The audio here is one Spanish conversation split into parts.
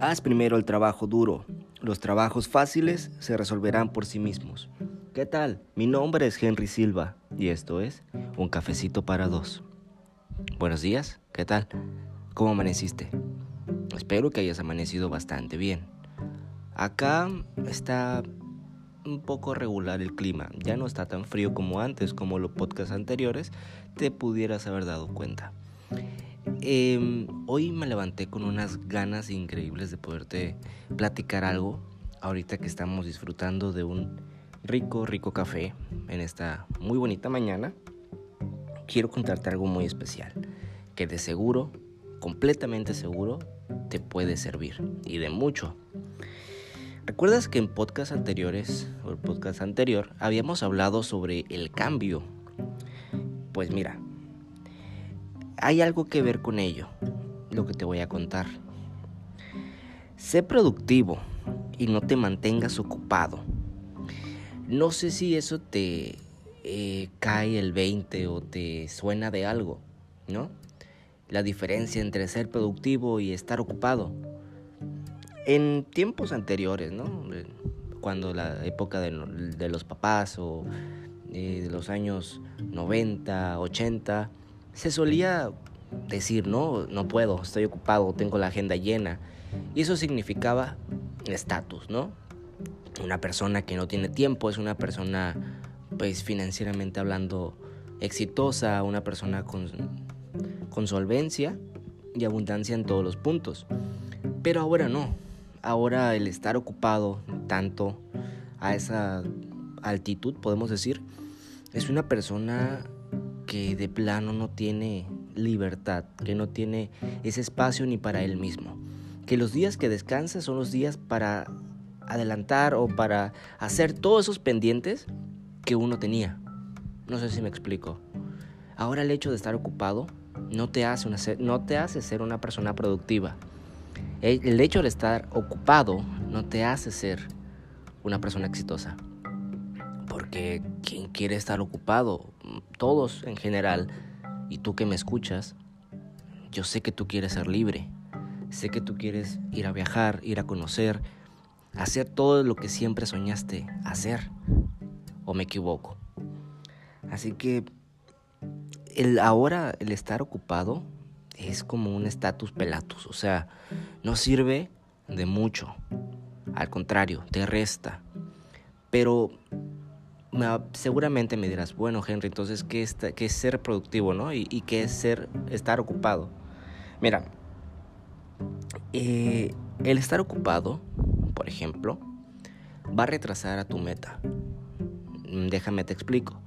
Haz primero el trabajo duro. Los trabajos fáciles se resolverán por sí mismos. ¿Qué tal? Mi nombre es Henry Silva y esto es Un cafecito para dos. Buenos días, ¿qué tal? ¿Cómo amaneciste? Espero que hayas amanecido bastante bien. Acá está un poco regular el clima. Ya no está tan frío como antes, como los podcasts anteriores, te pudieras haber dado cuenta. Em, hoy me levanté con unas ganas increíbles de poderte platicar algo. Ahorita que estamos disfrutando de un rico, rico café en esta muy bonita mañana, quiero contarte algo muy especial que de seguro, completamente seguro, te puede servir y de mucho. ¿Recuerdas que en podcast anteriores, o podcast anterior, habíamos hablado sobre el cambio? Pues mira, hay algo que ver con ello, lo que te voy a contar. Sé productivo y no te mantengas ocupado. No sé si eso te eh, cae el 20 o te suena de algo, ¿no? La diferencia entre ser productivo y estar ocupado. En tiempos anteriores, ¿no? Cuando la época de, los papás o eh, de los años 90, 80, se solía decir, no, no puedo, estoy ocupado, tengo la agenda llena. Y eso significaba estatus, ¿no? Una persona que no tiene tiempo es una persona, pues financieramente hablando, exitosa, una persona con, con solvencia y abundancia en todos los puntos. Pero ahora no, ahora el estar ocupado tanto a esa altitud, podemos decir, es una persona que de plano no tiene libertad, que no tiene ese espacio ni para él mismo. Que los días que descansa son los días para adelantar o para hacer todos esos pendientes que uno tenía. No sé si me explico. Ahora el hecho de estar ocupado no te hace, no te hace ser una persona productiva. El hecho de estar ocupado no te hace ser una persona exitosa. Porque quien quiere estar ocupado, todos en general, y tú que me escuchas, yo sé que tú quieres ser libre. Sé que tú quieres ir a viajar, ir a conocer, hacer todo lo que siempre soñaste hacer. ¿O me equivoco? Así que el ahora el estar ocupado es como un estatus pelatus, o sea, no sirve de mucho. Al contrario, te resta. Pero seguramente me dirás, bueno, Henry, entonces, ¿qué es, qué es ser productivo, no? ¿Y, qué es ser, estar ocupado? Mira, eh, el estar ocupado, por ejemplo, va a retrasar a tu meta. Déjame te explico.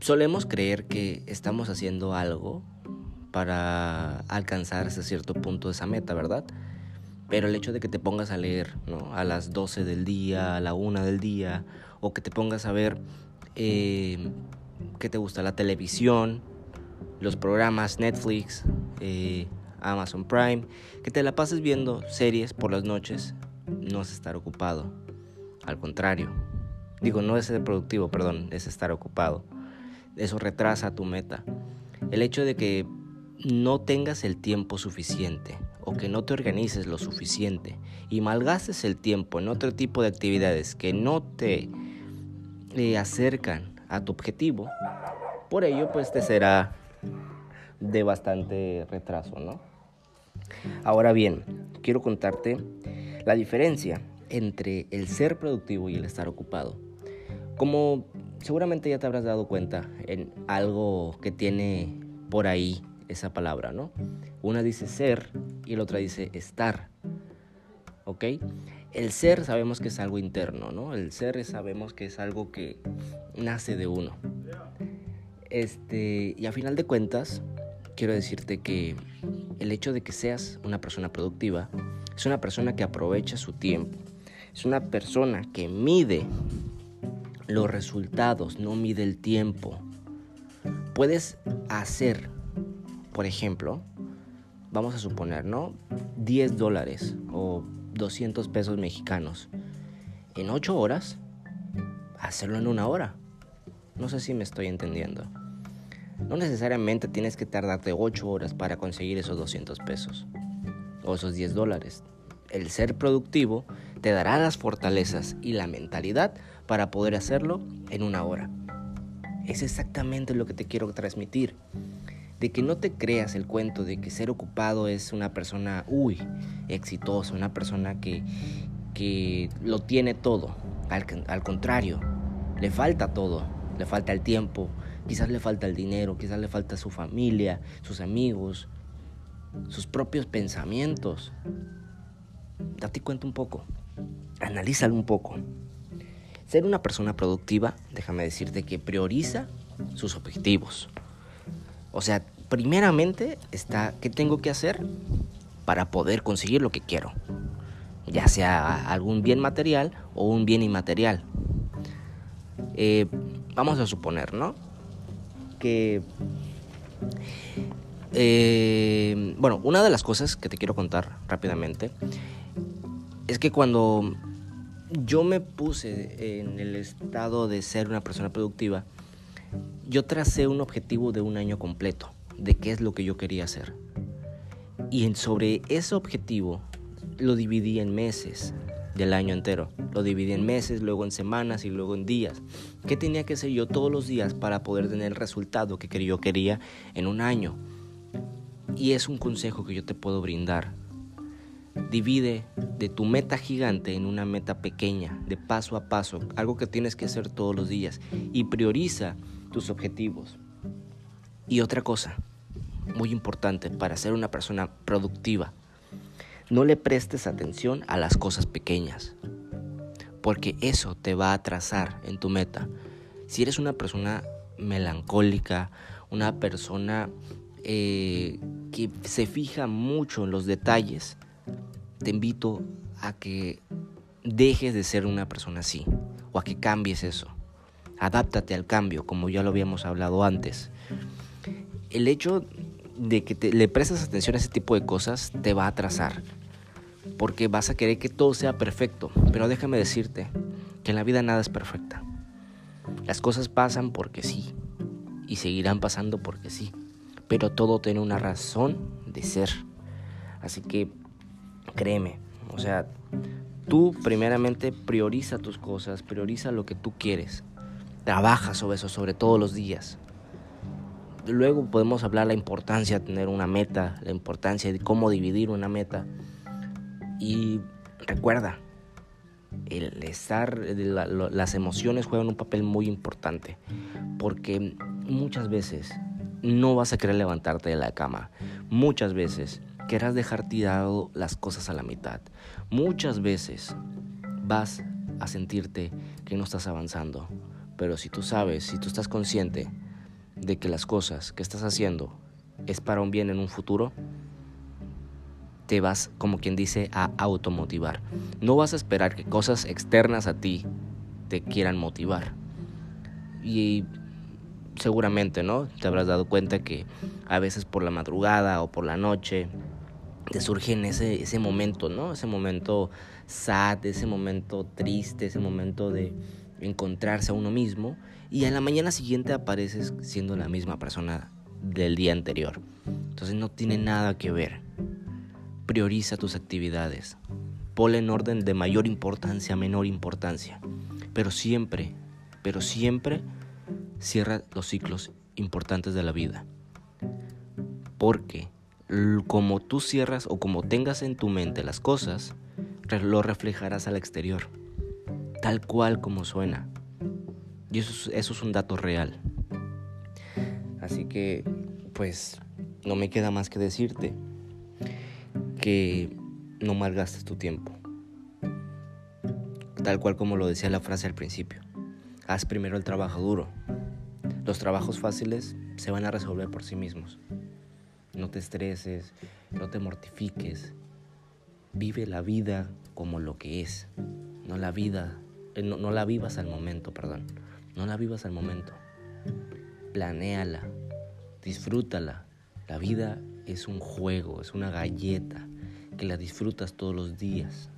Solemos creer que estamos haciendo algo para alcanzar hasta cierto punto esa meta, ¿verdad? Pero el hecho de que te pongas a leer ¿no? a las 12 del día, a la 1 del día, o que te pongas a ver eh, qué te gusta, la televisión, los programas Netflix, eh, Amazon Prime, que te la pases viendo series por las noches, no es estar ocupado. Al contrario, digo, no es ser productivo, perdón, es estar ocupado. Eso retrasa tu meta. El hecho de que no tengas el tiempo suficiente o que no te organices lo suficiente y malgastes el tiempo en otro tipo de actividades que no te eh, acercan a tu objetivo, por ello pues te será de bastante retraso, ¿no? Ahora bien, quiero contarte la diferencia entre el ser productivo y el estar ocupado. Como seguramente ya te habrás dado cuenta en algo que tiene por ahí esa palabra, ¿no? Una dice ser y la otra dice estar. ¿Ok? El ser sabemos que es algo interno, ¿no? El ser sabemos que es algo que nace de uno. Este, y a final de cuentas, quiero decirte que el hecho de que seas una persona productiva es una persona que aprovecha su tiempo. Es una persona que mide los resultados, no mide el tiempo. Puedes hacer por ejemplo, vamos a suponer, ¿no? 10 dólares o 200 pesos mexicanos. En 8 horas, hacerlo en una hora. No sé si me estoy entendiendo. No necesariamente tienes que tardarte 8 horas para conseguir esos 200 pesos o esos 10 dólares. el ser productivo te dará las fortalezas y la mentalidad para poder hacerlo en una hora. Es exactamente lo que te quiero transmitir. De que no te creas el cuento de que ser ocupado es una persona, uy, exitosa, una persona que, que lo tiene todo. Al, contrario, le falta todo. Le falta el tiempo, quizás le falta el dinero, quizás le falta su familia, sus amigos, sus propios pensamientos. Date cuenta un poco, analízalo un poco. Ser una persona productiva, déjame decirte que prioriza sus objetivos. O sea, primeramente está qué tengo que hacer para poder conseguir lo que quiero. Ya sea algún bien material o un bien inmaterial. Eh, vamos a suponer, ¿no? Que eh, bueno, una de las cosas que te quiero contar rápidamente es que cuando yo me puse en el estado de ser una persona productiva, yo tracé un objetivo de un año completo, de qué es lo que yo quería hacer. Y sobre ese objetivo lo dividí en meses del año entero. Lo dividí en meses, luego en semanas y luego en días. ¿Qué tenía que hacer yo todos los días para poder tener el resultado que yo quería en un año? Y es un consejo que yo te puedo brindar. Divide de tu meta gigante en una meta pequeña, de paso a paso, algo que tienes que hacer todos los días. Y prioriza tus objetivos. Y otra cosa, muy importante para ser una persona productiva, no le prestes atención a las cosas pequeñas, porque eso te va a atrasar en tu meta. Si eres una persona melancólica, una persona eh, que se fija mucho en los detalles, te invito a que dejes de ser una persona así o a que cambies eso. Adáptate al cambio, como ya lo habíamos hablado antes. El hecho de que le prestes atención a ese tipo de cosas te va a atrasar, porque vas a querer que todo sea perfecto. Pero déjame decirte que en la vida nada es perfecta. Las cosas pasan porque sí, y seguirán pasando porque sí pero todo tiene una razón de ser. Así que créeme, o sea, tú primeramente prioriza tus cosas, prioriza lo que tú quieres. Trabaja sobre eso, sobre todos los días. Luego podemos hablar la importancia de tener una meta, la importancia de cómo dividir una meta. Y recuerda, el estar, las emociones juegan un papel muy importante, porque muchas veces no vas a querer levantarte de la cama. Muchas veces querrás dejar tirado las cosas a la mitad. Muchas veces vas a sentirte que no estás avanzando. Pero si tú sabes, si tú estás consciente de que las cosas que estás haciendo es para un bien en un futuro, te vas, como quien dice, a automotivar. No vas a esperar que cosas externas a ti te quieran motivar. Y seguramente, ¿no? Te habrás dado cuenta que a veces por la madrugada o por la noche te surge en ese, ese momento, ¿no? Ese momento sad, ese momento triste, ese momento de encontrarse a uno mismo y a la mañana siguiente apareces siendo la misma persona del día anterior. Entonces no tiene nada que ver. Prioriza tus actividades. Ponle en orden de mayor importancia a menor importancia. Pero siempre, pero siempre cierra los ciclos importantes de la vida. Porque como tú cierras o como tengas en tu mente las cosas, lo reflejarás al exterior, tal cual como suena. Y eso, eso es un dato real. Así que, pues, no me queda más que decirte que no malgastes tu tiempo. Tal cual como lo decía la frase al principio. Haz primero el trabajo duro los trabajos fáciles se van a resolver por sí mismos. No te estreses, no te mortifiques. Vive la vida como lo que es. No la vida, no, no la vivas al momento, perdón. No la vivas al momento. Planéala, disfrútala. La vida es un juego, es una galleta que la disfrutas todos los días.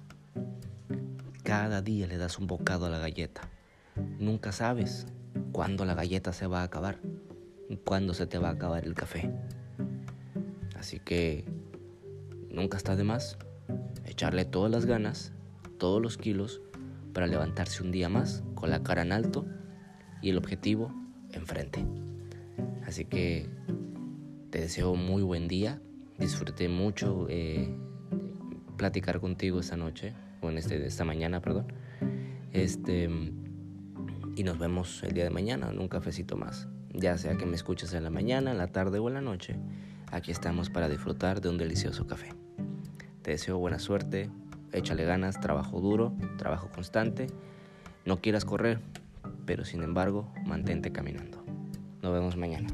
Cada día le das un bocado a la galleta. Nunca sabes cuándo la galleta se va a acabar, cuándo se te va a acabar el café. Así que nunca está de más echarle todas las ganas, todos los kilos, para levantarse un día más con la cara en alto y el objetivo enfrente. Así que te deseo muy buen día, disfruté mucho eh, platicar contigo esta noche, o en este, esta mañana, perdón. Este, y nos vemos el día de mañana en un cafecito más. Ya sea que me escuches en la mañana, en la tarde o en la noche, aquí estamos para disfrutar de un delicioso café. Te deseo buena suerte, échale ganas, trabajo duro, trabajo constante. No quieras correr, pero sin embargo, mantente caminando. Nos vemos mañana.